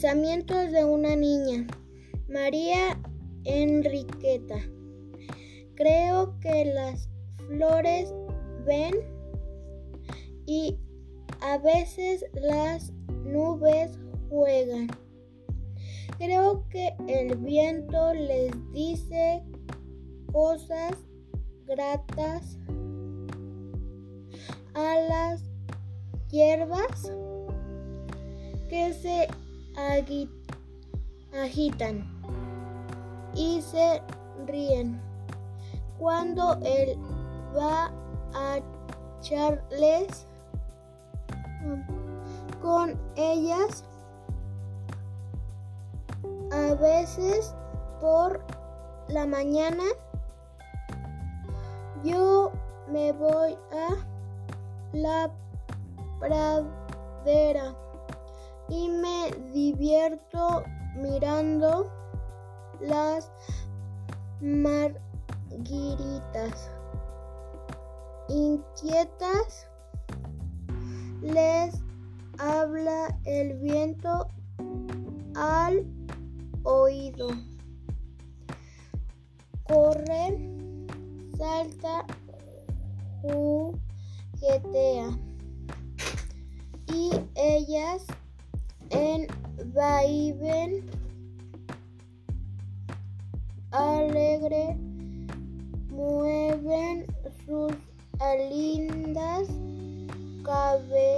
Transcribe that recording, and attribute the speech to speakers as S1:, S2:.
S1: Pensamientos de una niña. María Enriqueta. Creo que las flores ven y a veces las nubes juegan. Creo que el viento les dice cosas gratas a las hierbas que se agitan y se ríen. Cuando él va a echarles con ellas a veces por la mañana yo me voy a la pradera y me divierto mirando las margaritas inquietas. Les habla el viento al oído. Corre, salta, juguetea. Y ellas vaivén alegre mueven sus lindas cabellas.